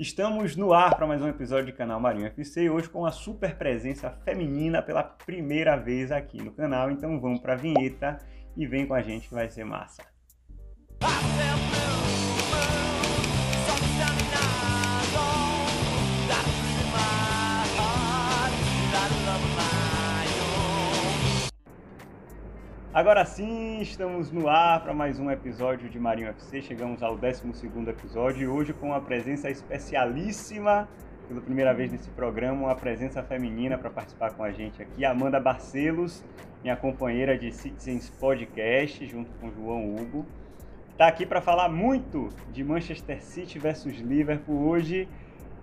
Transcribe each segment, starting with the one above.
Estamos no ar para mais um episódio de canal Marinho FC, hoje com a super presença feminina pela primeira vez aqui no canal. Então vamos para a vinheta e vem com a gente que vai ser massa. Agora sim, estamos no ar para mais um episódio de Marinho FC. Chegamos ao 12 episódio e hoje com uma presença especialíssima, pela primeira vez nesse programa, uma presença feminina para participar com a gente aqui, Amanda Barcelos, minha companheira de Citizens Podcast, junto com João Hugo. Está aqui para falar muito de Manchester City versus Liverpool hoje,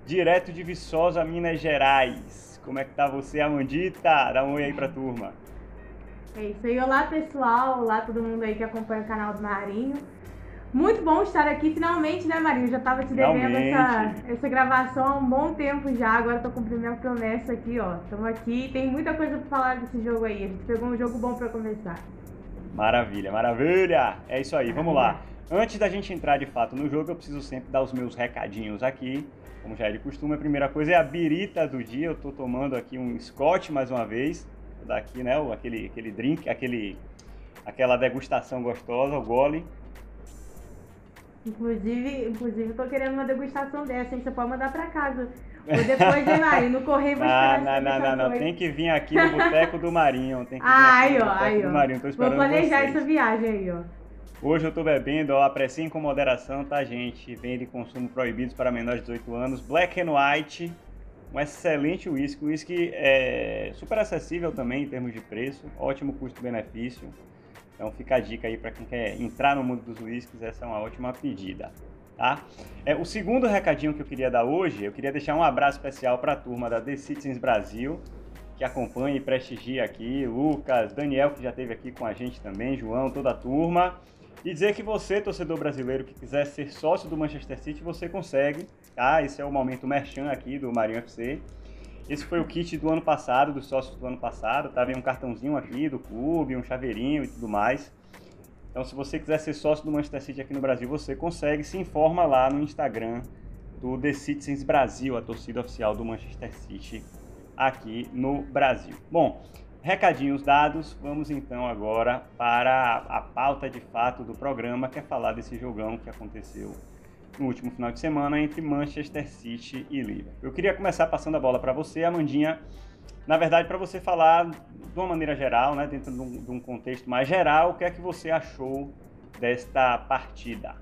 direto de Viçosa, Minas Gerais. Como é que tá você, Amandita? Dá um oi aí para a turma. É isso aí. Olá, pessoal. Olá, todo mundo aí que acompanha o canal do Marinho. Muito bom estar aqui finalmente, né, Marinho? Já tava te devendo essa, essa gravação há um bom tempo já. Agora tô cumprindo minha promessa aqui, ó. Estamos aqui. Tem muita coisa para falar desse jogo aí. A gente pegou um jogo bom para começar. Maravilha, maravilha! É isso aí, vamos lá. Antes da gente entrar de fato no jogo, eu preciso sempre dar os meus recadinhos aqui. Como já é de costume, a primeira coisa é a birita do dia. Eu tô tomando aqui um Scott mais uma vez daqui, né? Aquele, aquele drink, aquele, aquela degustação gostosa, o gole. Inclusive, inclusive, eu tô querendo uma degustação dessa, hein? Você pode mandar pra casa. Ou depois, né, Marinho? No correio esperar Não, não, não, não, Tem que vir aqui no Boteco do Marinho. Tem que vir ai, ó, ai, ó. Marinho. Tô esperando Vou planejar vocês. essa viagem aí, ó. Hoje eu tô bebendo, ó, apreciem com moderação, tá, gente? Vende consumo proibidos para menores de 18 anos. Black and White um excelente whisky, um whisky é, super acessível também em termos de preço, ótimo custo-benefício. Então fica a dica aí para quem quer entrar no mundo dos whiskies, essa é uma ótima pedida. Tá? É, o segundo recadinho que eu queria dar hoje, eu queria deixar um abraço especial para a turma da The Citizens Brasil, que acompanha e prestigia aqui, Lucas, Daniel, que já esteve aqui com a gente também, João, toda a turma. E dizer que você, torcedor brasileiro, que quiser ser sócio do Manchester City, você consegue, tá? Esse é o momento merchan aqui do Marinho FC. Esse foi o kit do ano passado, dos sócios do ano passado, tá? Vem um cartãozinho aqui do clube, um chaveirinho e tudo mais. Então, se você quiser ser sócio do Manchester City aqui no Brasil, você consegue. Se informa lá no Instagram do The Citizens Brasil, a torcida oficial do Manchester City aqui no Brasil. Bom, Recadinhos dados, vamos então agora para a pauta de fato do programa, que é falar desse jogão que aconteceu no último final de semana entre Manchester City e Liverpool. Eu queria começar passando a bola para você, Amandinha, na verdade para você falar de uma maneira geral, né, dentro de um, de um contexto mais geral, o que é que você achou desta partida?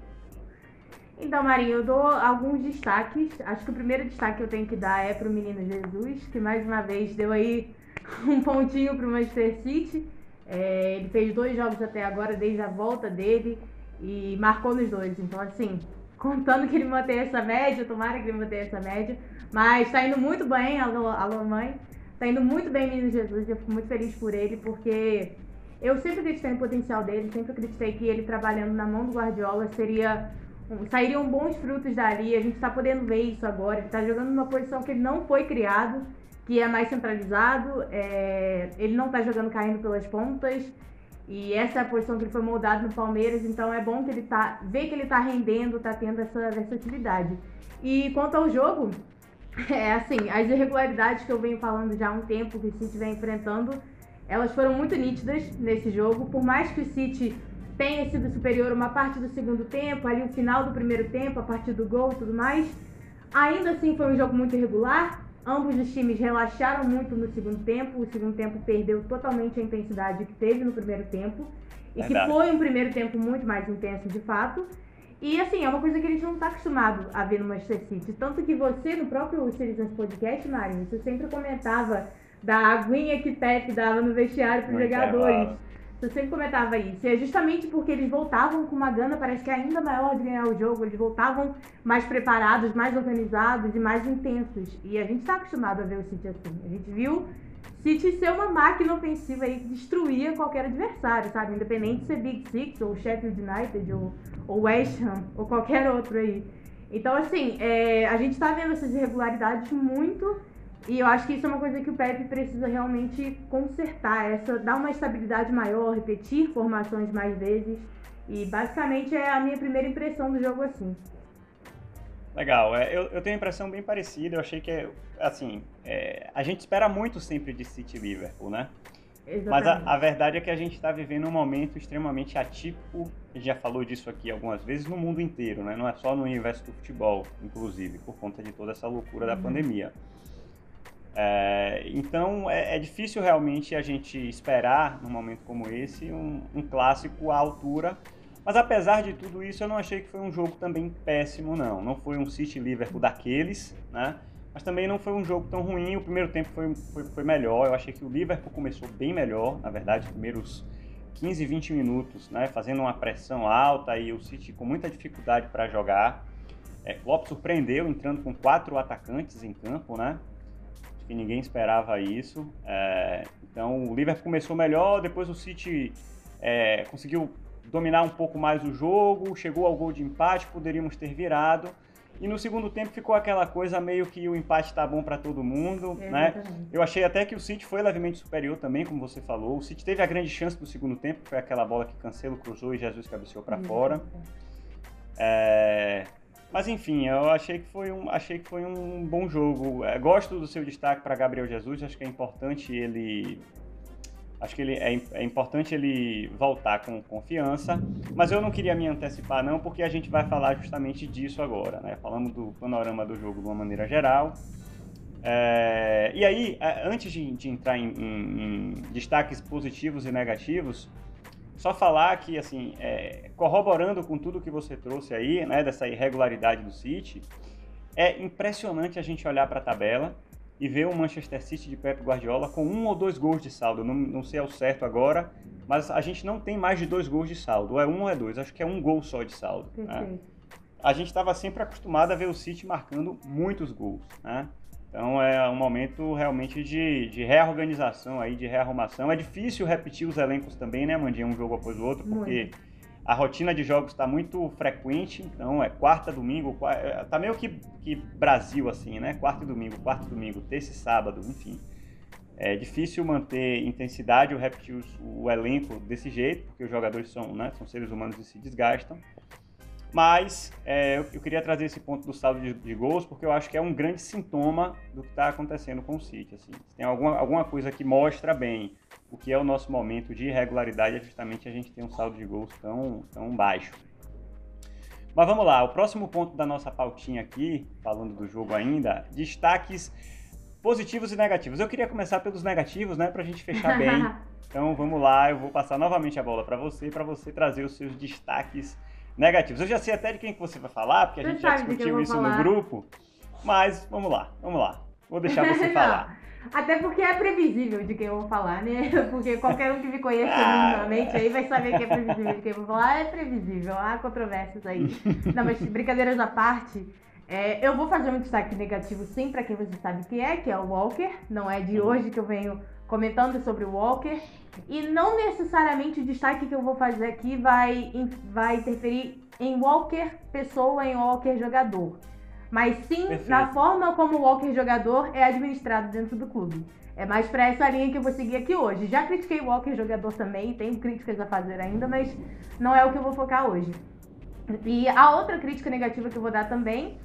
Então, Marinho, eu dou alguns destaques. Acho que o primeiro destaque que eu tenho que dar é para o menino Jesus, que mais uma vez deu aí um pontinho para o Manchester City. É, ele fez dois jogos até agora, desde a volta dele, e marcou nos dois. Então, assim, contando que ele mantenha essa média, tomara que ele mantenha essa média. Mas está indo muito bem, alô, alô mãe. Está indo muito bem, menino Jesus. Eu fico muito feliz por ele, porque eu sempre acreditei no potencial dele, sempre acreditei que ele trabalhando na mão do Guardiola seria sairiam bons frutos dali. A gente está podendo ver isso agora. Ele está jogando numa posição que ele não foi criado que é mais centralizado, é, ele não está jogando caindo pelas pontas, e essa é a posição que ele foi moldado no Palmeiras, então é bom que ele tá, ver que ele está rendendo, está tendo essa versatilidade. E quanto ao jogo, é assim, as irregularidades que eu venho falando já há um tempo que o City vem enfrentando, elas foram muito nítidas nesse jogo, por mais que o City tenha sido superior uma parte do segundo tempo, ali o final do primeiro tempo, a partir do gol e tudo mais, ainda assim foi um jogo muito irregular, Ambos os times relaxaram muito no segundo tempo. O segundo tempo perdeu totalmente a intensidade que teve no primeiro tempo. E que foi um primeiro tempo muito mais intenso de fato. E assim, é uma coisa que a gente não está acostumado a ver no Manchester City. Tanto que você, no próprio Citizens Podcast, Mário, você sempre comentava da aguinha que Pep dava no vestiário para os jogadores. Eu sempre comentava isso. E é justamente porque eles voltavam com uma gana, parece que ainda maior de ganhar o jogo. Eles voltavam mais preparados, mais organizados e mais intensos. E a gente está acostumado a ver o City assim. A gente viu City ser uma máquina ofensiva aí que destruía qualquer adversário, sabe? Independente de ser Big Six, ou Sheffield United, ou, ou West Ham, ou qualquer outro aí. Então, assim, é, a gente está vendo essas irregularidades muito e eu acho que isso é uma coisa que o Pepe precisa realmente consertar, essa dar uma estabilidade maior, repetir formações mais vezes. E basicamente é a minha primeira impressão do jogo assim. Legal, é, eu, eu tenho a impressão bem parecida. Eu achei que, assim, é, a gente espera muito sempre de City Liverpool, né? Exatamente. Mas a, a, verdade é que a gente está vivendo um momento extremamente atípico, a gente já falou disso aqui algumas vezes, no mundo inteiro, né? Não é só no universo do futebol, inclusive, por conta de toda essa loucura uhum. da pandemia. É, então é, é, difícil realmente a gente esperar, num momento como esse, um, um, clássico à altura. Mas apesar de tudo isso, eu não achei que foi um jogo também péssimo, não. Não foi um City Liverpool daqueles, né? Mas também não foi um jogo tão ruim. O primeiro tempo foi, foi, foi melhor. Eu achei que o Liverpool começou bem melhor, na verdade, os primeiros 15, 20 minutos, né? Fazendo uma pressão alta e o City com muita dificuldade para jogar. É, Klopp surpreendeu entrando com quatro atacantes em campo, né? Acho que ninguém esperava isso. É, então o Liverpool começou melhor, depois o City é, conseguiu dominar um pouco mais o jogo, chegou ao gol de empate, poderíamos ter virado. E no segundo tempo ficou aquela coisa meio que o empate está bom para todo mundo, é, né? Eu achei até que o City foi levemente superior também, como você falou. O City teve a grande chance do segundo tempo, que foi aquela bola que Cancelo cruzou e Jesus cabeceou para fora. É... Mas enfim, eu achei que foi um, achei que foi um bom jogo. É, gosto do seu destaque para Gabriel Jesus, acho que é importante ele Acho que ele é, é, importante ele voltar com confiança, mas eu não queria me antecipar não, porque a gente vai falar justamente disso agora, né? Falamos do panorama do jogo de uma maneira geral. É, e aí, é, antes de, de entrar em, em, em, destaques positivos e negativos, só falar que, assim, é, corroborando com tudo que você trouxe aí, né, dessa irregularidade do City, é impressionante a gente olhar para a tabela e ver o Manchester City de Pep Guardiola com um ou dois gols de saldo. não, não sei ao certo agora, mas a gente não tem mais de dois gols de saldo. Ou é um ou é dois. Acho que é um gol só de saldo. Né? A gente estava sempre acostumado a ver o City marcando muitos gols. Né? Então é um momento realmente de, de reorganização, aí, de rearrumação. É difícil repetir os elencos também, né, Mandinha? Um jogo após o outro, porque... Muito a rotina de jogos está muito frequente, então é quarta, domingo, é, tá meio que, que Brasil assim, né? Quarta e domingo, quarta e domingo, terça e sábado, enfim. É difícil manter intensidade ou repetir o elenco desse jeito, porque os jogadores são, né, são seres humanos e se desgastam. Mas é, eu, queria trazer esse ponto do saldo de, de, gols, porque eu acho que é um grande sintoma do que está acontecendo com o City. Assim. tem alguma, alguma coisa que mostra bem o que é o nosso momento de irregularidade, é justamente a gente ter um saldo de gols tão, tão baixo. Mas vamos lá, o próximo ponto da nossa pautinha aqui, falando do jogo ainda, destaques positivos e negativos. Eu queria começar pelos negativos, né, para a gente fechar bem. Então vamos lá, eu vou passar novamente a bola para você, para você trazer os seus destaques negativos. Eu já sei até de quem que você vai falar, porque a gente já discutiu isso falar. no grupo. Mas vamos lá, vamos lá. Vou deixar você falar. Até porque é previsível de quem eu vou falar, né? Porque qualquer um que me conheça ah, minimamente aí vai saber que é previsível de quem eu vou falar. É previsível, há controvérsias aí. Não, mas brincadeiras à parte, é, eu vou fazer um destaque negativo sim para quem você sabe que é, que é o Walker. Não é de hoje que eu venho comentando sobre o Walker. E não necessariamente o destaque que eu vou fazer aqui vai, vai interferir em Walker pessoa, em Walker jogador. Mas sim Perfeito. na forma como o Walker jogador é administrado dentro do clube. É mais para essa linha que eu vou seguir aqui hoje. Já critiquei o Walker jogador também, tenho críticas a fazer ainda, mas não é o que eu vou focar hoje. E a outra crítica negativa que eu vou dar também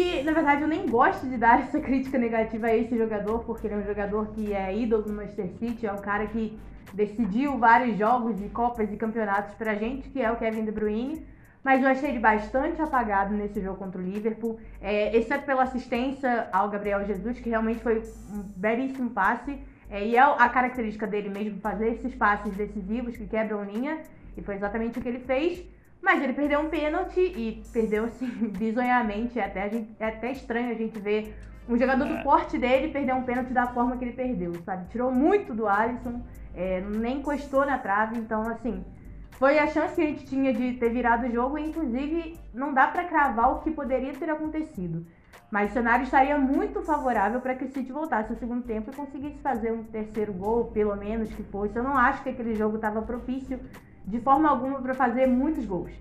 que na verdade eu nem gosto de dar essa crítica negativa a esse jogador, porque ele é um jogador que é ídolo do Manchester City, é um cara que decidiu vários jogos e copas e campeonatos pra gente, que é o Kevin De Bruyne. Mas eu achei ele bastante apagado nesse jogo contra o Liverpool, é, exceto pela assistência ao Gabriel Jesus, que realmente foi um belíssimo passe. É, e é a característica dele mesmo fazer esses passes decisivos que quebram linha, e foi exatamente o que ele fez. Mas ele perdeu um pênalti e perdeu assim, bizonhamente. É até, gente, é até estranho a gente ver um jogador do é. porte dele perder um pênalti da forma que ele perdeu, sabe? Tirou muito do Alisson, é, nem encostou na trave, então assim. Foi a chance que a gente tinha de ter virado o jogo e, inclusive, não dá para cravar o que poderia ter acontecido. Mas o cenário estaria muito favorável para que o City voltasse ao segundo tempo e conseguisse fazer um terceiro gol, pelo menos que fosse. Eu não acho que aquele jogo estava propício de forma alguma para fazer muitos gols,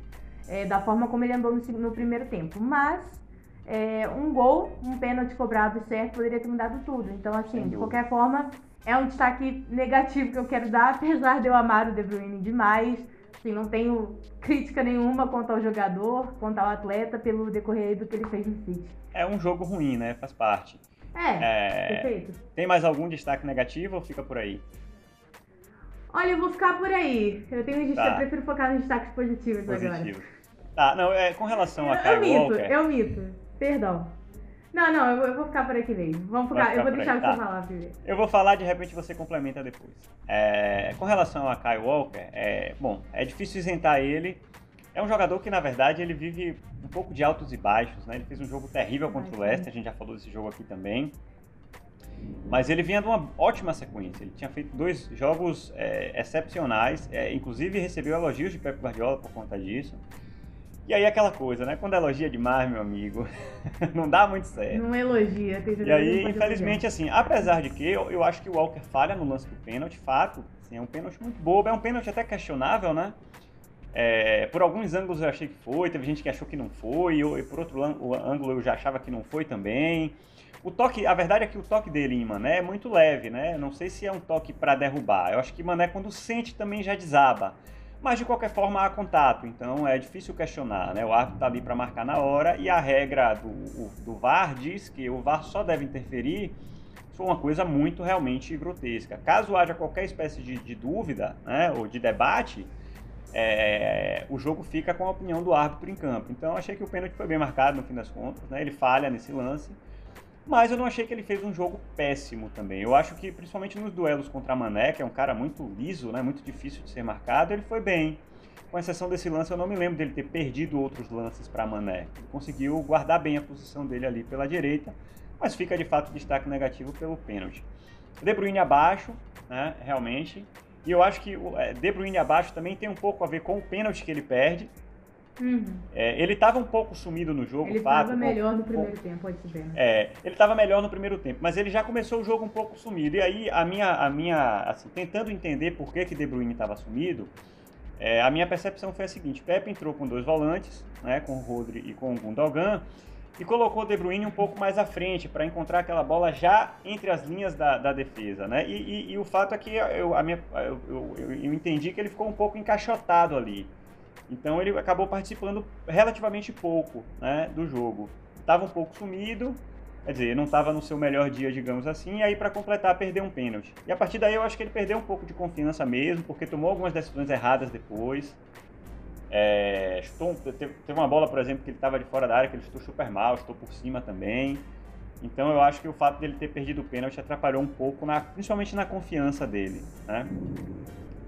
é, da forma como ele andou no, no primeiro tempo. Mas é, um gol, um pênalti cobrado certo poderia ter mudado tudo. Então, assim, de qualquer forma, é um destaque negativo que eu quero dar, apesar de eu amar o De Bruyne demais. Assim, não tenho crítica nenhuma quanto ao jogador, quanto ao atleta, pelo decorrer do que ele fez no City. É um jogo ruim, né? Faz parte. É, é, perfeito. Tem mais algum destaque negativo ou fica por aí? Olha, eu vou ficar por aí. Eu tenho tá. eu prefiro focar nos destaques positivos, positivos. agora. Tá, não, é, com relação a Kyle eu mito, Walker... Eu mito, perdão. Não, não, eu, eu vou ficar por aqui mesmo. Vamos ficar, ficar eu vou deixar aí. você tá. falar primeiro. Eu vou falar, de repente você complementa depois. É, com relação a Kyle Walker, é, bom, é difícil isentar ele. É um jogador que, na verdade, ele vive um pouco de altos e baixos, né? Ele fez um jogo terrível contra o Leicester, a gente já falou desse jogo aqui também. Mas ele vinha de uma ótima sequência. Ele tinha feito dois jogos é, excepcionais, é, inclusive recebeu elogios de Pep Guardiola por conta disso. E aí aquela coisa, né? Quando elogia demais, meu amigo, não dá muito certo. Não elogia, tem E aí, infelizmente, assim, apesar de que eu, eu acho que o Walker falha no lance do pênalti, fato, assim, é um pênalti muito bobo, é um pênalti até questionável, né? É, por alguns ângulos eu achei que foi, teve gente que achou que não foi, eu, e por outro ângulo eu já achava que não foi também. O toque, a verdade é que o toque dele em Mané é muito leve, né? Não sei se é um toque para derrubar. Eu acho que Mané quando sente também já desaba. Mas de qualquer forma há contato, então é difícil questionar, né? O árbitro está ali para marcar na hora e a regra do, do VAR diz que o VAR só deve interferir for uma coisa muito realmente grotesca. Caso haja qualquer espécie de, de dúvida né, ou de debate, é, o jogo fica com a opinião do árbitro em campo. Então achei que o pênalti foi bem marcado no fim das contas, né? Ele falha nesse lance. Mas eu não achei que ele fez um jogo péssimo também. Eu acho que, principalmente nos duelos contra Mané, que é um cara muito liso, né, muito difícil de ser marcado, ele foi bem. Com exceção desse lance, eu não me lembro dele ter perdido outros lances para Mané. Ele conseguiu guardar bem a posição dele ali pela direita, mas fica de fato destaque negativo pelo pênalti. De Bruyne abaixo, né, realmente. E eu acho que o é, De Bruyne abaixo também tem um pouco a ver com o pênalti que ele perde. Uhum. É, ele estava um pouco sumido no jogo, Ele estava melhor no primeiro tempo, pode ser. Né? É, ele estava melhor no primeiro tempo, mas ele já começou o jogo um pouco sumido. E aí, a minha, a minha assim, tentando entender por que, que De Bruyne estava sumido, é, a minha percepção foi a seguinte: Pepe entrou com dois volantes, né, com o Rodri e com o Gundogan, e colocou o De Bruyne um pouco mais à frente para encontrar aquela bola já entre as linhas da, da defesa, né? E, e, e, o fato é que eu, a minha, eu, eu, eu entendi que ele ficou um pouco encaixotado ali. Então ele acabou participando relativamente pouco né, do jogo. Estava um pouco sumido, quer dizer, não estava no seu melhor dia, digamos assim, e aí para completar perdeu um pênalti. E a partir daí eu acho que ele perdeu um pouco de confiança mesmo, porque tomou algumas decisões erradas depois. É, chutou, teve, uma bola, por exemplo, que ele estava de fora da área, que ele chutou super mal, chutou por cima também. Então eu acho que o fato dele ter perdido o pênalti atrapalhou um pouco, na, principalmente na confiança dele. Né?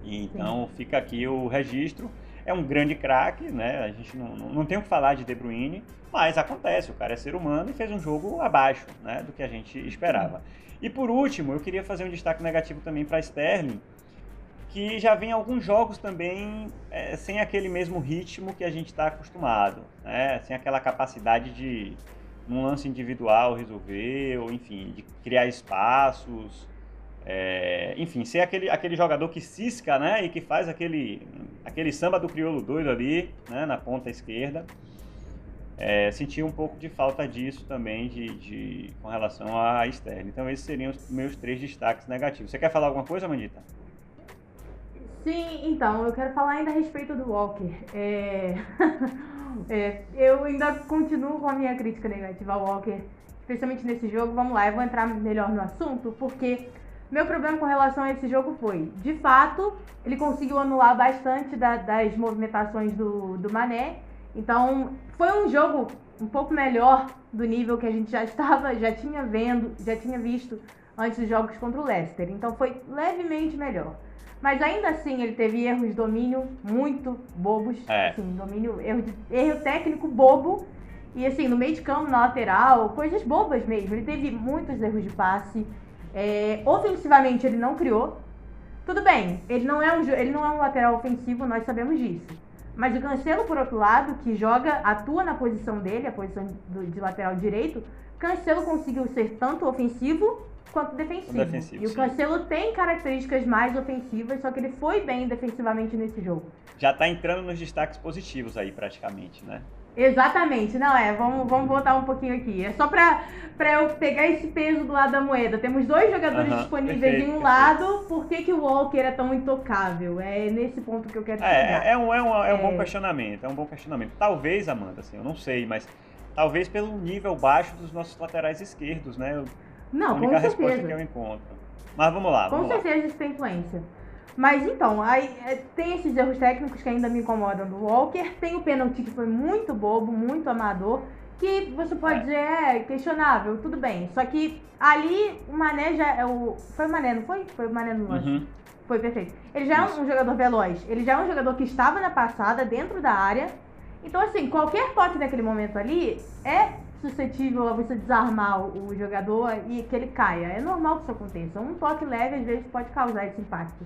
Então fica aqui o registro é um grande craque, né? A gente não, não, tem o que falar de De Bruyne, mas acontece, o cara é ser humano e fez um jogo abaixo né, do que a gente esperava. E por último, eu queria fazer um destaque negativo também para Sterling, que já vem alguns jogos também é, sem aquele mesmo ritmo que a gente está acostumado, né? sem aquela capacidade de, num lance individual, resolver, ou enfim, de criar espaços. É, enfim, ser aquele, aquele jogador que cisca, né? E que faz aquele, aquele samba do crioulo doido ali, né? Na ponta esquerda. É, senti um pouco de falta disso também de, de, com relação à Sterling. Então esses seriam os meus três destaques negativos. Você quer falar alguma coisa, Mandita? Sim, então, eu quero falar ainda a respeito do Walker. É... é, eu ainda continuo com a minha crítica negativa ao Walker, especialmente nesse jogo. Vamos lá, eu vou entrar melhor no assunto, porque meu problema com relação a esse jogo foi, de fato, ele conseguiu anular bastante da, das movimentações do, do Mané. Então, foi um jogo um pouco melhor do nível que a gente já estava, já tinha vendo, já tinha visto antes dos jogos contra o Leicester. Então, foi levemente melhor. Mas ainda assim, ele teve erros de domínio muito bobos. É. Assim, domínio, erro, de, erro técnico bobo. E assim, no meio de campo, na lateral, coisas bobas mesmo. Ele teve muitos erros de passe. É, ofensivamente ele não criou. Tudo bem, ele não, é um, ele não é um lateral ofensivo, nós sabemos disso. Mas o Cancelo, por outro lado, que joga, atua na posição dele, a posição do, de lateral direito, Cancelo conseguiu ser tanto ofensivo quanto defensivo. defensivo e o Cancelo tem características mais ofensivas, só que ele foi bem defensivamente nesse jogo. Já está entrando nos destaques positivos aí, praticamente, né? Exatamente, não é. Vamos, vamos voltar um pouquinho aqui. É só pra, pra eu pegar esse peso do lado da moeda. Temos dois jogadores disponíveis perfeito, em um perfeito. lado, por que, que o Walker é tão intocável? É nesse ponto que eu quero é. É, é um, é, um, é um bom é. questionamento, é um bom questionamento. Talvez, Amanda, assim, eu não sei, mas talvez pelo nível baixo dos nossos laterais esquerdos, né? Não, a única com resposta certeza. que eu encontro. Mas vamos lá. Com vamos certeza lá. isso tem influência. Mas então, aí, é, tem esses erros técnicos que ainda me incomodam do Walker. Tem o pênalti que foi muito bobo, muito amador. Que você pode é. dizer é questionável, tudo bem. Só que ali o Mané já é o. Foi o Mané, não foi? Foi o Mané no lance. Uhum. Foi perfeito. Ele já Isso. é um jogador veloz. Ele já é um jogador que estava na passada, dentro da área. Então, assim, qualquer toque naquele momento ali é suscetível a você desarmar o jogador e que ele caia. É normal que isso aconteça. Um toque leve às vezes pode causar esse impacto.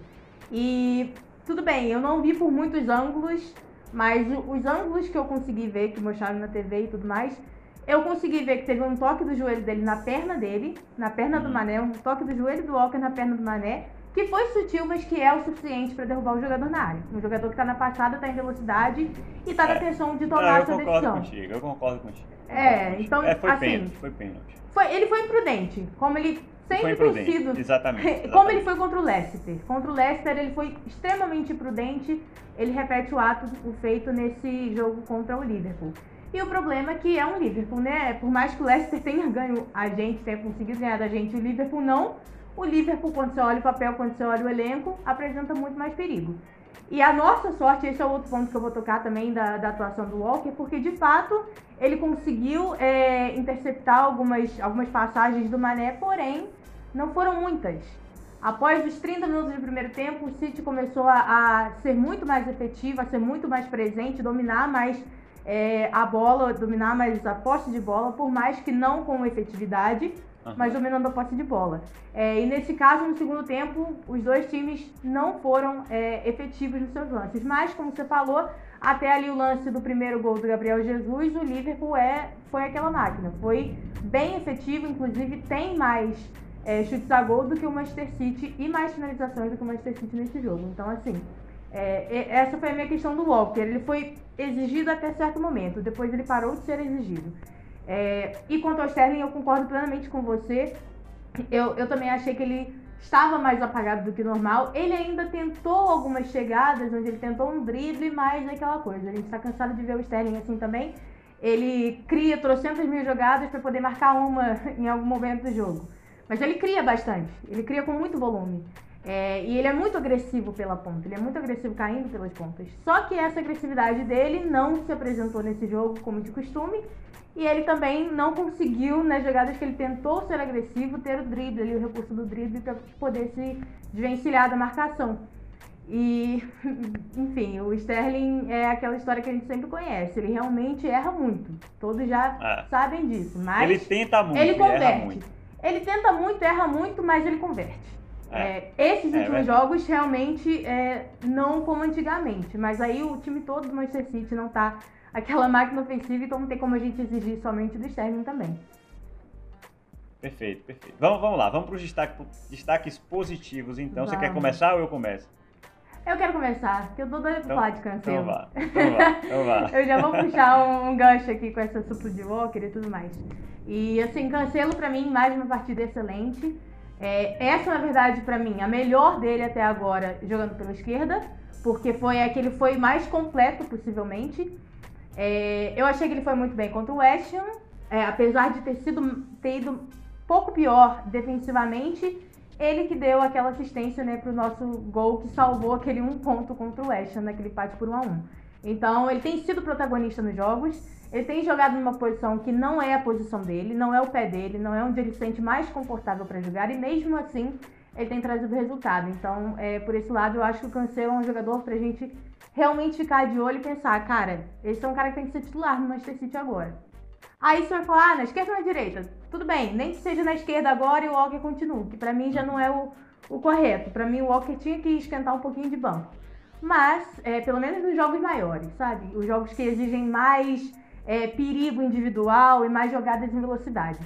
E tudo bem, eu não vi por muitos ângulos, mas os ângulos que eu consegui ver, que mostraram na TV e tudo mais, eu consegui ver que teve um toque do joelho dele na perna dele, na perna do uhum. Mané, um toque do joelho do Walker na perna do Mané, que foi sutil, mas que é o suficiente para derrubar o jogador na área. Um jogador que está na passada, está em velocidade e está é. na tensão de tomar essa decisão. Contigo, eu concordo contigo. Eu é, concordo então, é, foi assim, pênalti, foi pênalti. Foi, ele foi imprudente, como ele sempre tem sido. Exatamente, exatamente. Como ele foi contra o Leicester. Contra o Leicester, ele foi extremamente prudente. Ele repete o ato o feito nesse jogo contra o Liverpool. E o problema é que é um Liverpool, né? Por mais que o Leicester tenha ganho a gente, tenha conseguido ganhar da gente, o Liverpool não. O Liverpool, quando você olha o papel, quando você olha o elenco, apresenta muito mais perigo. E a nossa sorte, esse é outro ponto que eu vou tocar também da, da atuação do Walker, porque de fato ele conseguiu é, interceptar algumas, algumas passagens do Mané, porém não foram muitas. Após os 30 minutos do primeiro tempo, o City começou a, a ser muito mais efetivo, a ser muito mais presente, dominar mais é, a bola, dominar mais a posse de bola, por mais que não com efetividade, mas dominando a posse de bola. É, e nesse caso, no segundo tempo, os dois times não foram é, efetivos nos seus lances. Mas, como você falou, até ali o lance do primeiro gol do Gabriel Jesus, o Liverpool é, foi aquela máquina. Foi bem efetivo, inclusive tem mais é, chutes a gol do que o Manchester City e mais finalizações do que o Manchester City nesse jogo. Então, assim, é, essa foi a minha questão do Walker. Ele foi exigido até certo momento, depois ele parou de ser exigido. É, e quanto ao Sterling, eu concordo plenamente com você. Eu, eu também achei que ele estava mais apagado do que normal. Ele ainda tentou algumas chegadas, onde ele tentou um drible, mas é aquela coisa. A gente está cansado de ver o Sterling assim também. Ele cria trocentas mil jogadas para poder marcar uma em algum momento do jogo. Mas ele cria bastante, ele cria com muito volume. É, e ele é muito agressivo pela ponta, ele é muito agressivo caindo pelas pontas. Só que essa agressividade dele não se apresentou nesse jogo como de costume. E ele também não conseguiu, nas jogadas que ele tentou ser agressivo, ter o drible, ali, o recurso do drible para poder se desvencilhar da marcação. E, enfim, o Sterling é aquela história que a gente sempre conhece. Ele realmente erra muito. Todos já é. sabem disso. Mas ele tenta muito. Ele converte. Ele tenta muito, erra muito, mas ele converte. É. É, esses é, últimos jogos realmente é, não como antigamente. Mas aí o time todo do Manchester City não tá aquela máquina ofensiva, então não tem como a gente exigir somente do Sterling também. Perfeito, perfeito. Vamos, vamos lá, vamos para os destaques, destaques positivos então. Vamos. Você quer começar ou eu começo? Eu quero começar, porque eu tô doida então, falar de cancelo. Então vá, então vá, então vá. eu já vou puxar um, um gancho aqui com essa supla de Walker e tudo mais. E assim, Cancelo para mim, mais uma partida excelente. É, essa, na verdade, para mim, a melhor dele até agora jogando pela esquerda, porque foi a que ele foi mais completo, possivelmente. É, eu achei que ele foi muito bem contra o West Ham, é, apesar de ter, sido, ter ido pouco pior defensivamente, ele que deu aquela assistência né, para o nosso gol que salvou aquele um ponto contra o West Ham, naquele empate por 1 a 1 Então, ele tem sido protagonista nos jogos. Ele tem jogado numa posição que não é a posição dele, não é o pé dele, não é onde ele se sente mais confortável para jogar e mesmo assim ele tem trazido resultado. Então, é, por esse lado, eu acho que o Cancelo é um jogador pra gente realmente ficar de olho e pensar, cara, esse é um cara que tem que ser titular no Manchester City agora. Aí você vai falar, ah, na esquerda ou na direita? Tudo bem, nem que seja na esquerda agora e o Walker continue, que para mim já não é o, o correto. Para mim o Walker tinha que esquentar um pouquinho de banco. Mas, é, pelo menos nos jogos maiores, sabe? Os jogos que exigem mais é, perigo individual e mais jogadas em velocidade.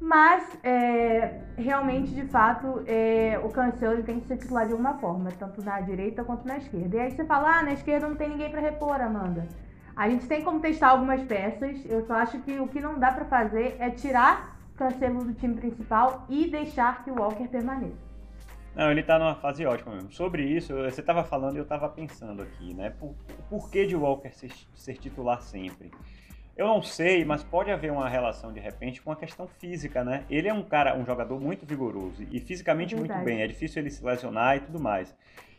Mas, é, realmente, de fato, é, o Cancelo tem que ser titular de alguma forma, tanto na direita quanto na esquerda. E aí você fala, ah, na esquerda não tem ninguém para repor, Amanda. A gente tem como testar algumas peças. Eu só acho que o que não dá para fazer é tirar o Cancelo do time principal e deixar que o Walker permaneça. Não, ele tá numa fase ótima mesmo. Sobre isso, você tava falando e eu tava pensando aqui, né? Por, por que de Walker ser, ser, titular sempre? Eu não sei, mas pode haver uma relação de repente com a questão física, né? Ele é um cara, um jogador muito vigoroso e fisicamente Verdade. muito bem. É difícil ele se lesionar e tudo mais.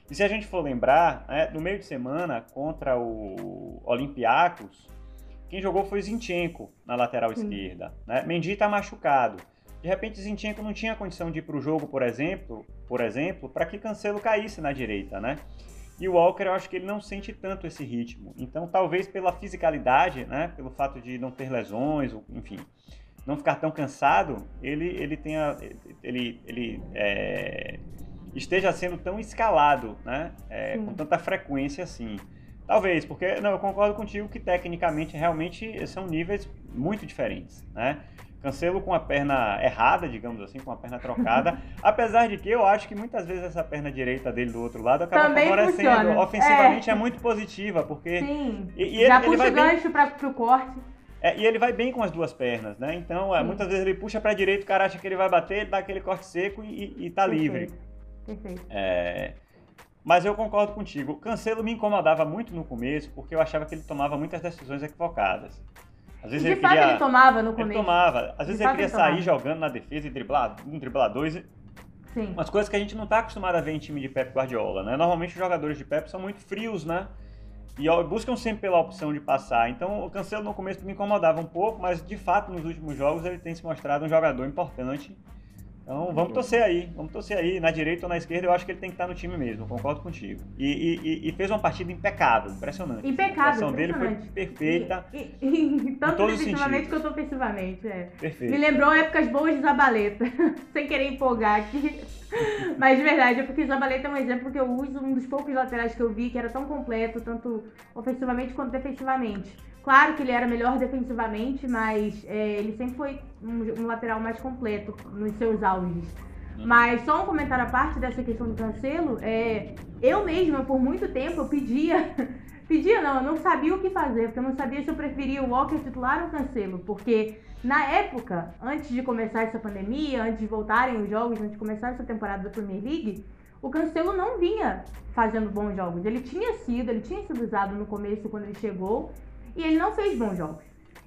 E se a gente for lembrar, né, no meio de semana contra o Olympiacos, quem jogou foi Zinchenko na lateral esquerda. Né? Mendy está machucado. De repente, Zinchenko não tinha condição de ir para o jogo, por exemplo, por exemplo, para que Cancelo caísse na direita, né? E o Walker, eu acho que ele não sente tanto esse ritmo. Então, talvez pela fisicalidade, né, pelo fato de não ter lesões, enfim, não ficar tão cansado, ele, ele tenha, ele, ele é, esteja sendo tão escalado, né? É, com tanta frequência assim. Talvez, porque não, eu concordo contigo que tecnicamente realmente são níveis muito diferentes, né? Cancelo com a perna errada, digamos assim, com a perna trocada. apesar de que eu acho que muitas vezes essa perna direita dele do outro lado acaba Também favorecendo. Funciona. Ofensivamente é. é. muito positiva, porque. Sim. E, e Já ele, puxa ele vai gancho bem... para pro corte. É, e ele vai bem com as duas pernas, né? Então, é, muitas vezes ele puxa para direita, o cara acha que ele vai bater, dá aquele corte seco e, e tá Perfeito. livre. Perfeito. É, mas eu concordo contigo. O Cancelo me incomodava muito no começo, porque eu achava que ele tomava muitas decisões equivocadas. Às vezes de ele fato queria, ele tomava no começo. Ele tomava. Às vezes ele queria ele sair jogando na defesa e driblar um, driblar dois. Sim. Umas coisas que a gente não está acostumado a ver em time de Pep Guardiola, né? Normalmente os jogadores de Pep são muito frios, né? E buscam sempre pela opção de passar. Então o Cancelo no começo me incomodava um pouco, mas de fato nos últimos jogos ele tem se mostrado um jogador importante então vamos torcer aí, vamos torcer aí. Na direita ou na esquerda, eu acho que ele tem que estar no time mesmo, concordo contigo. E, e, e fez uma partida impecável, impressionante. Impecável. A atuação dele foi perfeita. E, e, tanto defensivamente quanto ofensivamente. É. Perfeito. Me lembrou épocas boas de Zabaleta, sem querer empolgar aqui. Mas de verdade, é porque Zabaleta é um exemplo que eu uso, um dos poucos laterais que eu vi que era tão completo, tanto ofensivamente quanto defensivamente. Claro que ele era melhor defensivamente, mas é, ele sempre foi um, um, lateral mais completo nos seus auges. Uhum. Mas só um comentário à parte dessa questão do Cancelo, é, eu mesma, por muito tempo, eu pedia, pedia não, eu não sabia o que fazer, porque eu não sabia se eu preferia o Walker titular ou o Cancelo, porque na época, antes de começar essa pandemia, antes de voltarem os jogos, antes de começar essa temporada da Premier League, o Cancelo não vinha fazendo bons jogos. Ele tinha sido, ele tinha sido usado no começo quando ele chegou, e ele não fez bons jogos.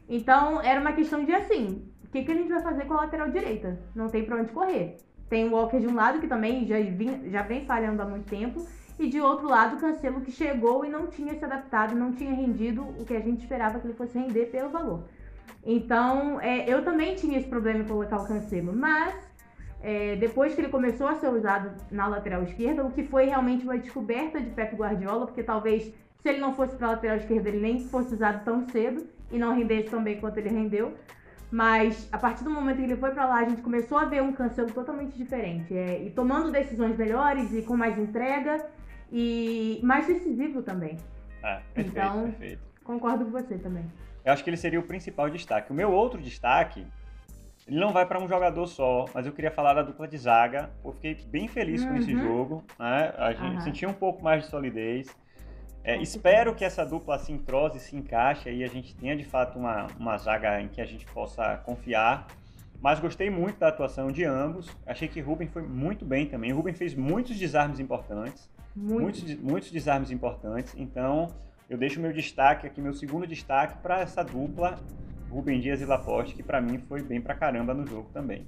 Então era uma questão de assim, o que, que a gente vai fazer com a lateral direita? Não tem para onde correr. Tem o Walker de um lado, que também já, vim, já vem falhando há muito tempo, e de outro lado o Cancelo que chegou e não tinha se adaptado, não tinha rendido o que a gente esperava que ele fosse render pelo valor. Então, é, eu também tinha esse problema em colocar o Cancelo, mas é, depois que ele começou a ser usado na lateral esquerda, o que foi realmente uma descoberta de Pep Guardiola, porque talvez se ele não fosse para a lateral esquerda, ele nem fosse usado tão cedo e não rendesse tão bem quanto ele rendeu. Mas a partir do momento que ele foi para lá, a gente começou a ver um Cancelo totalmente diferente. É, e tomando decisões melhores e com mais entrega e mais decisivo também. Ah, perfeito, então, perfeito. concordo com você também. Eu acho que ele seria o principal destaque. O meu outro destaque, ele não vai para um jogador só, mas eu queria falar da dupla de zaga. Eu fiquei bem feliz uhum. com esse uhum. jogo. Né? A gente uhum. sentiu um pouco mais de solidez. É, espero que essa dupla se entrose, se encaixe e a gente tenha de fato uma, uma zaga em que a gente possa confiar. Mas gostei muito da atuação de ambos. Achei que Ruben foi muito bem também. Ruben fez muitos desarmes importantes. Muito. Muitos, muitos desarmes importantes. Então, eu deixo meu destaque aqui, meu segundo destaque para essa dupla, Ruben Dias e Laporte, que para mim foi bem pra caramba no jogo também.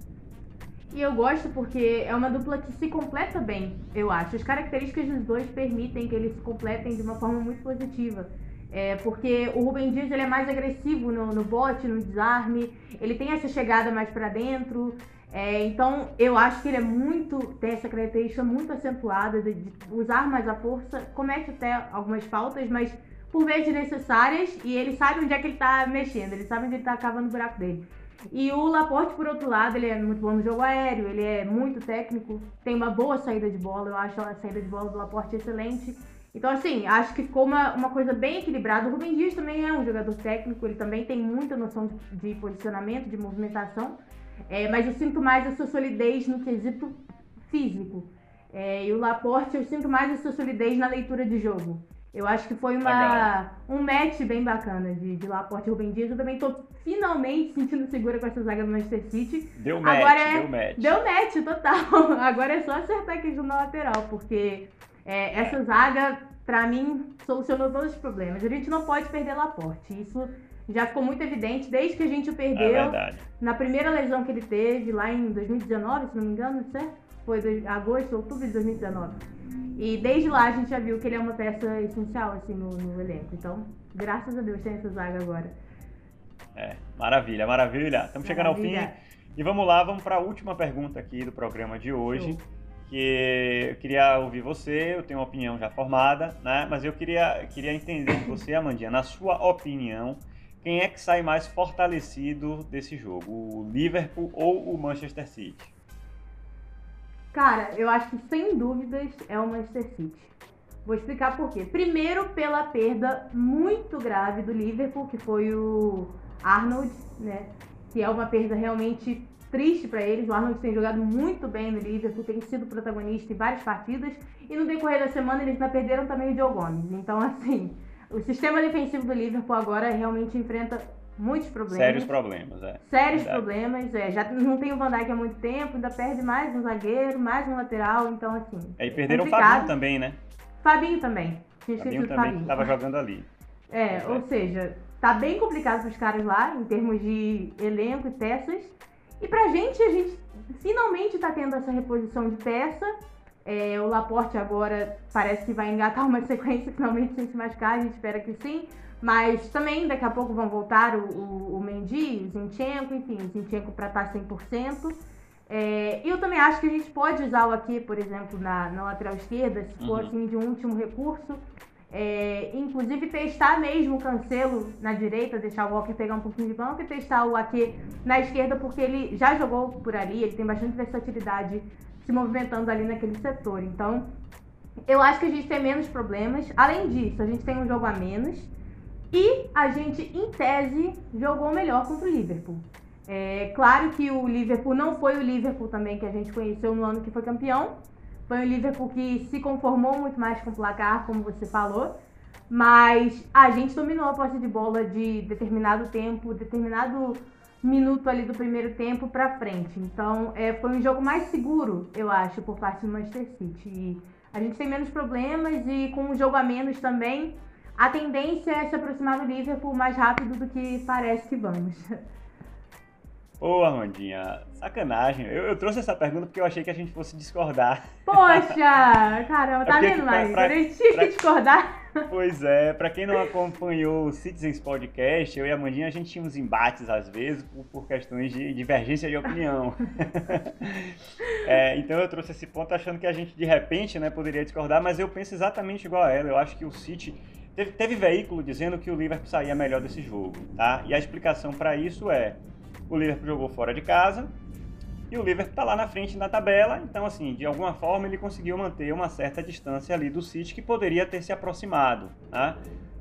E eu gosto porque é uma dupla que se completa bem, eu acho. As características dos dois permitem que eles se completem de uma forma muito positiva. É, porque o Rubem Dias ele é mais agressivo no, no bote, no desarme, ele tem essa chegada mais para dentro. É, então eu acho que ele é muito, tem essa característica muito acentuada de, de, usar mais a força, comete até algumas faltas, mas por vezes necessárias, e ele sabe onde é que ele tá mexendo, ele sabe onde ele tá cavando o buraco dele. E o Laporte, por outro lado, ele é muito bom no jogo aéreo, ele é muito técnico, tem uma boa saída de bola, eu acho a saída de bola do Laporte excelente. Então, assim, acho que ficou uma, uma coisa bem equilibrada. O Rubem Dias também é um jogador técnico, ele também tem muita noção de, de posicionamento, de movimentação, é, mas eu sinto mais a sua solidez no quesito físico. É, e o Laporte, eu sinto mais a sua solidez na leitura de jogo. Eu acho que foi uma, um match bem bacana de, de Laporte e Rubem Dias. Eu também tô finalmente sentindo segura com essa zaga do Manchester City. Deu match, Agora é, deu match. Deu match, total. Agora é só acertar aqui na lateral, porque é, essa zaga, pra mim, solucionou todos os problemas. A gente não pode perder Laporte. Isso já ficou muito evidente desde que a gente o perdeu. É verdade. Na primeira lesão que ele teve, lá em 2019, se não me engano, certo? Foi agosto, outubro de 2019. E desde lá a gente já viu que ele é uma peça essencial assim no, no elenco. Então, graças a Deus tem essa zaga agora. É, maravilha, maravilha. Estamos chegando ao fim. E vamos lá, vamos para a última pergunta aqui do programa de hoje. Show. Que eu queria ouvir você, eu tenho uma opinião já formada, né? Mas eu queria, queria entender de você, Amandinha, na sua opinião, quem é que sai mais fortalecido desse jogo? O Liverpool ou o Manchester City? Cara, eu acho que sem dúvidas é o Manchester City. Vou explicar por quê. Primeiro, pela perda muito grave do Liverpool, que foi o Arnold, né? Que é uma perda realmente triste para eles. O Arnold tem jogado muito bem no Liverpool, tem sido protagonista em várias partidas. E no decorrer da semana eles ainda perderam também o Joe Gomes. Então, assim, o sistema defensivo do Liverpool agora realmente enfrenta muitos problemas. Sérios problemas, é. Sérios Verdade. problemas, é. Já não tem o Van Dijk há muito tempo, ainda perde mais um zagueiro, mais um lateral, então assim. É, e perderam complicado. o Fabinho também, né? Fabinho também. Tinha Fabinho também Fabinho. estava jogando ali. É, é, ou seja, tá bem complicado para os caras lá, em termos de elenco e peças. E pra gente, a gente finalmente tá tendo essa reposição de peça. É, o Laporte agora parece que vai engatar uma sequência finalmente sem se machucar, a gente espera que sim. Mas também daqui a pouco vão voltar o, o, o Mendy, o Zinchenko, enfim, o Zinchenko para estar 100%. É, eu também acho que a gente pode usar o aqui, por exemplo, na, na lateral esquerda, se for uhum. assim de um último recurso. É, inclusive testar mesmo o Cancelo na direita, deixar o Walker pegar um pouquinho de banco e testar o Ake na esquerda, porque ele já jogou por ali, ele tem bastante versatilidade se movimentando ali naquele setor. Então, eu acho que a gente tem menos problemas. Além disso, a gente tem um jogo a menos. E a gente, em tese, jogou melhor contra o Liverpool. É claro que o Liverpool não foi o Liverpool também que a gente conheceu no ano que foi campeão. Foi um Liverpool que se conformou muito mais com o placar, como você falou. Mas a gente dominou a posse de bola de determinado tempo, determinado minuto ali do primeiro tempo para frente. Então, é, foi um jogo mais seguro, eu acho, por parte do Manchester City. E a gente tem menos problemas e com um jogo a menos também, a tendência é se aproximar do Liverpool mais rápido do que parece que vamos. Ô, Armandinha, sacanagem. Eu, eu, trouxe essa pergunta porque eu achei que a gente fosse discordar. Poxa! Caramba, tá é vendo, Maria? A gente tinha que discordar. Pois é, pra quem não acompanhou o Citizens Podcast, eu e a Amandinha, a gente tinha uns embates às vezes por, por questões de divergência de opinião. é, então eu trouxe esse ponto achando que a gente de repente né, poderia discordar, mas eu penso exatamente igual a ela. Eu acho que o City. Teve, teve veículo dizendo que o Liverpool saía melhor desse jogo, tá? E a explicação para isso é o Liverpool jogou fora de casa e o Liverpool está lá na frente na tabela, então assim, de alguma forma ele conseguiu manter uma certa distância ali do City que poderia ter se aproximado, né?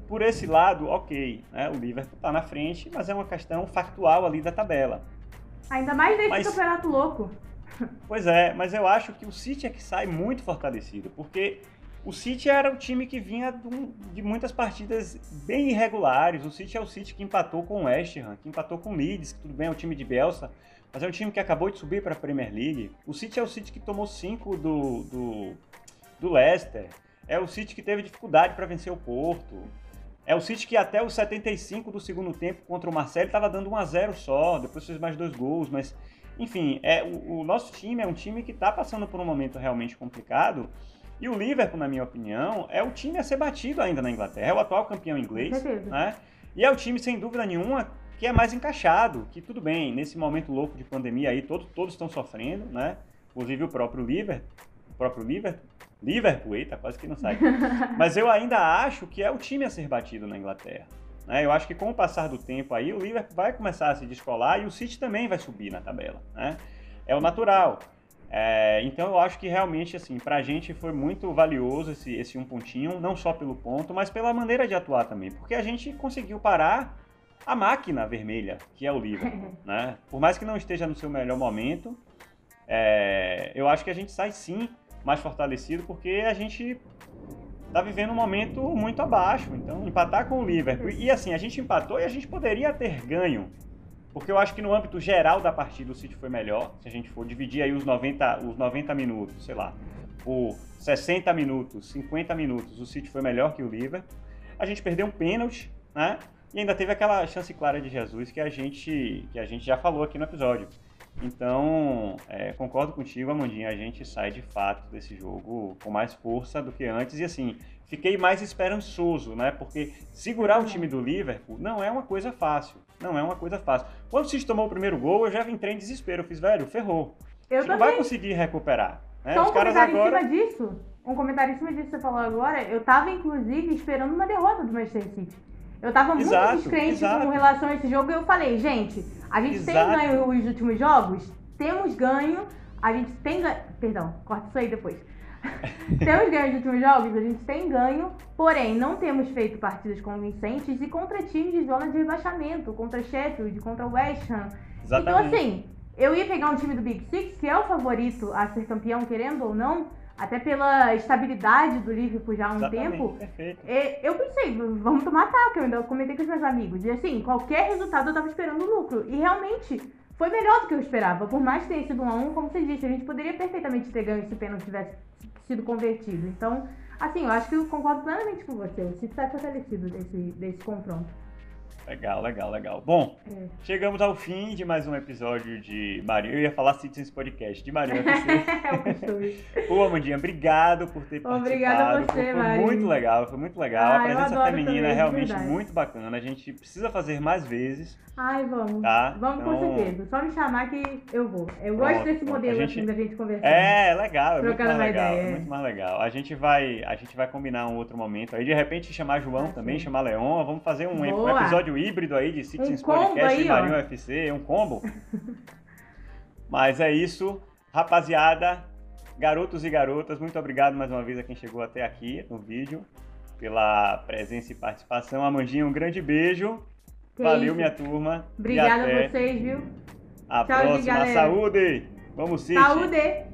Por esse lado, ok, né? o Liverpool está na frente, mas é uma questão factual ali da tabela. Ainda mais nesse mas, campeonato louco. Pois é, mas eu acho que o City é que sai muito fortalecido, porque o City era o time que vinha de muitas partidas bem irregulares. O City é o City que empatou com o West Ham, que empatou com o Leeds, que tudo bem é um time de Bielsa, mas é um time que acabou de subir para a Premier League. O City é o City que tomou 5 do, do, do Leicester. É o City que teve dificuldade para vencer o Porto. É o City que até os 75 do segundo tempo contra o Marcelo estava dando 1 a 0 só, depois fez mais dois gols, mas enfim, é o, o nosso time é um time que está passando por um momento realmente complicado e o Liverpool, na minha opinião, é o time a ser batido ainda na Inglaterra. É o atual campeão inglês. Né? E é o time, sem dúvida nenhuma, que é mais encaixado. Que tudo bem, nesse momento louco de pandemia aí, todos, todos estão sofrendo, né? Inclusive o próprio Liverpool. O próprio Liverpool. Liverpool, eita, quase que não sai. Mas eu ainda acho que é o time a ser batido na Inglaterra. Né? Eu acho que com o passar do tempo aí, o Liverpool vai começar a se descolar e o City também vai subir na tabela. Né? É o natural. É, então eu acho que realmente assim para a gente foi muito valioso esse, esse um pontinho, não só pelo ponto, mas pela maneira de atuar também, porque a gente conseguiu parar a máquina vermelha que é o Liverpool, né? Por mais que não esteja no seu melhor momento, é, eu acho que a gente sai sim mais fortalecido porque a gente tá vivendo um momento muito abaixo. Então, empatar com o Liverpool. E assim, a gente empatou e a gente poderia ter ganho. Porque eu acho que no âmbito geral da partida o City foi melhor. Se a gente for dividir aí os 90, os 90 minutos, sei lá, por 60 minutos, 50 minutos, o City foi melhor que o Liverpool. A gente perdeu um pênalti, né? E ainda teve aquela chance clara de Jesus que a gente, que a gente já falou aqui no episódio. Então, é, concordo contigo, Amandinha. A gente sai de fato desse jogo com mais força do que antes. E assim, fiquei mais esperançoso, né? Porque segurar o time do Liverpool não é uma coisa fácil. Não é uma coisa fácil. Quando o City tomou o primeiro gol, eu já entrei em desespero. Eu fiz, velho, ferrou. Eu não vai conseguir recuperar. Né? Só um Os caras agora... em cima disso. Um comentário em cima disso que você falou agora. Eu tava, inclusive, esperando uma derrota do Manchester City. Eu tava muito exato, descrente exato. com relação a esse jogo e eu falei, gente, a gente exato. tem ganho os últimos jogos? Temos ganho. A gente tem ganho. Perdão, corta isso aí depois. temos ganho nos últimos jogos, a gente tem ganho, porém não temos feito partidas convincentes e contra times de zona de rebaixamento, contra Sheffield, contra West Ham. Então, Exatamente. Então, assim, eu ia pegar um time do Big Six, que é o favorito a ser campeão, querendo ou não, até pela estabilidade do Liverpool já há um Exatamente, tempo, perfeito. eu pensei, vamos tomar ataque, eu ainda comentei com os meus amigos. E assim, qualquer resultado eu tava esperando lucro. E realmente foi melhor do que eu esperava. Por mais que tenha sido um a um, como você disse, a gente poderia perfeitamente ter ganho se o pênalti tivesse sido convertido. Então, assim, eu acho que eu concordo plenamente com você. O City está fortalecido desse, desse confronto. Legal, legal, legal. Bom, é. chegamos ao fim de mais um episódio de Marinho. Eu ia falar Citizens Podcast, de Marinho é. Ô, Amandinha, obrigado por ter participado. Obrigada a você, Foi, foi muito legal, foi muito legal. Ah, a presença feminina é realmente muito bacana. A gente precisa fazer mais vezes. Ai, vamos. Tá? Vamos então... com certeza. Só me chamar que eu vou. Eu pronto, gosto desse modelo gente... assim da gente conversar. É, legal, é muito mais legal. Ideia. É muito mais legal. A gente vai, a gente vai combinar um outro momento. Aí de repente chamar João ah, também, sim. chamar Leon. Vamos fazer um, um episódio híbrido aí de Citizens um Podcast aí, e Marinho UFC, um combo. Mas é isso, rapaziada, garotos e garotas, muito obrigado mais uma vez a quem chegou até aqui no vídeo, pela presença e participação. Amandinha, um grande beijo. Que Valeu, isso. minha turma. Obrigada a vocês, viu? A Tchau, próxima. Saúde! Vamos, City! Saúde!